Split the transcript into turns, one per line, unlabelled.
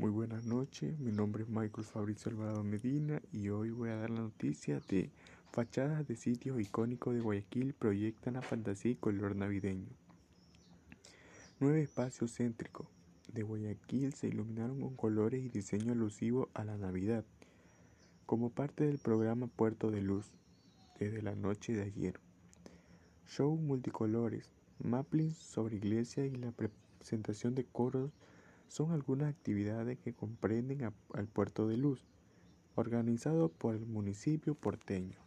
Muy buenas noches, mi nombre es Michael Fabricio Alvarado Medina y hoy voy a dar la noticia de fachadas de sitios icónicos de Guayaquil proyectan la fantasía y color navideño. Nueve espacios céntricos de Guayaquil se iluminaron con colores y diseño alusivo a la Navidad, como parte del programa Puerto de Luz, desde la noche de ayer. Show multicolores, mappings sobre iglesia y la presentación de coros son algunas actividades que comprenden al Puerto de Luz, organizado por el municipio porteño.